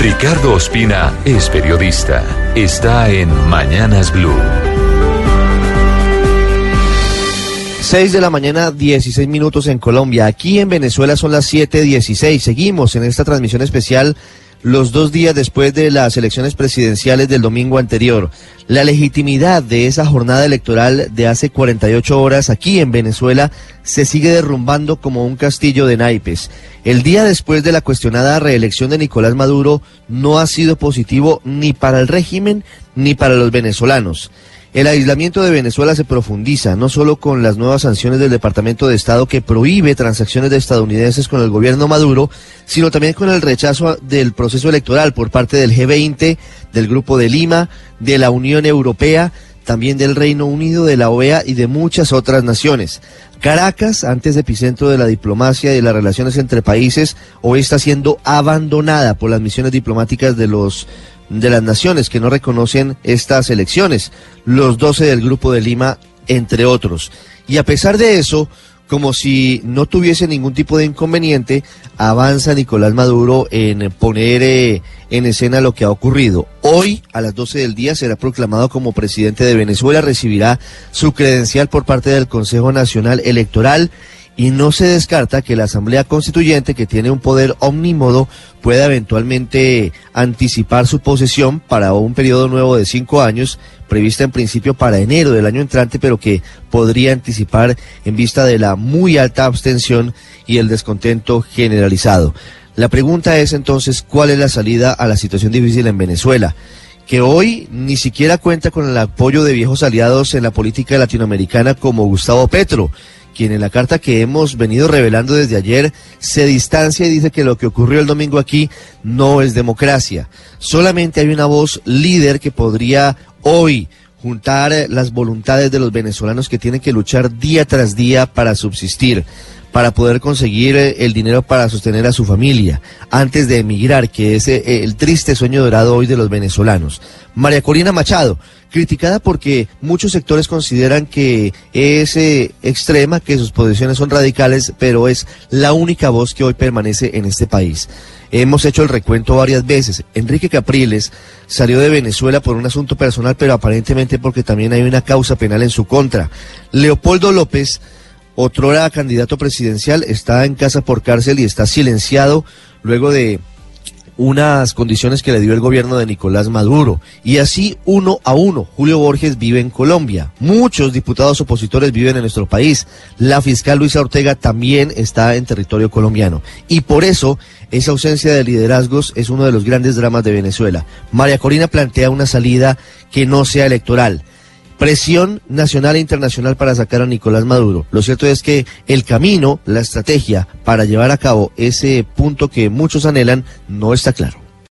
Ricardo Ospina es periodista. Está en Mañanas Blue. 6 de la mañana, 16 minutos en Colombia. Aquí en Venezuela son las 7:16. Seguimos en esta transmisión especial los dos días después de las elecciones presidenciales del domingo anterior. La legitimidad de esa jornada electoral de hace 48 horas aquí en Venezuela se sigue derrumbando como un castillo de naipes. El día después de la cuestionada reelección de Nicolás Maduro no ha sido positivo ni para el régimen ni para los venezolanos. El aislamiento de Venezuela se profundiza, no solo con las nuevas sanciones del Departamento de Estado que prohíbe transacciones de estadounidenses con el gobierno Maduro, sino también con el rechazo del proceso electoral por parte del G20, del Grupo de Lima, de la Unión Europea, también del Reino Unido, de la OEA y de muchas otras naciones. Caracas, antes epicentro de la diplomacia y de las relaciones entre países, hoy está siendo abandonada por las misiones diplomáticas de los de las naciones que no reconocen estas elecciones, los 12 del Grupo de Lima, entre otros. Y a pesar de eso, como si no tuviese ningún tipo de inconveniente, avanza Nicolás Maduro en poner eh, en escena lo que ha ocurrido. Hoy, a las 12 del día, será proclamado como presidente de Venezuela, recibirá su credencial por parte del Consejo Nacional Electoral y no se descarta que la Asamblea Constituyente, que tiene un poder omnímodo, pueda eventualmente anticipar su posesión para un periodo nuevo de cinco años, prevista en principio para enero del año entrante, pero que podría anticipar en vista de la muy alta abstención y el descontento generalizado. La pregunta es entonces, ¿cuál es la salida a la situación difícil en Venezuela? que hoy ni siquiera cuenta con el apoyo de viejos aliados en la política latinoamericana como Gustavo Petro, quien en la carta que hemos venido revelando desde ayer se distancia y dice que lo que ocurrió el domingo aquí no es democracia. Solamente hay una voz líder que podría hoy juntar las voluntades de los venezolanos que tienen que luchar día tras día para subsistir para poder conseguir eh, el dinero para sostener a su familia antes de emigrar, que es eh, el triste sueño dorado hoy de los venezolanos. María Corina Machado, criticada porque muchos sectores consideran que es eh, extrema, que sus posiciones son radicales, pero es la única voz que hoy permanece en este país. Hemos hecho el recuento varias veces. Enrique Capriles salió de Venezuela por un asunto personal, pero aparentemente porque también hay una causa penal en su contra. Leopoldo López otrora candidato presidencial, está en casa por cárcel y está silenciado luego de unas condiciones que le dio el gobierno de Nicolás Maduro. Y así, uno a uno, Julio Borges vive en Colombia. Muchos diputados opositores viven en nuestro país. La fiscal Luisa Ortega también está en territorio colombiano. Y por eso, esa ausencia de liderazgos es uno de los grandes dramas de Venezuela. María Corina plantea una salida que no sea electoral presión nacional e internacional para sacar a Nicolás Maduro. Lo cierto es que el camino, la estrategia para llevar a cabo ese punto que muchos anhelan no está claro.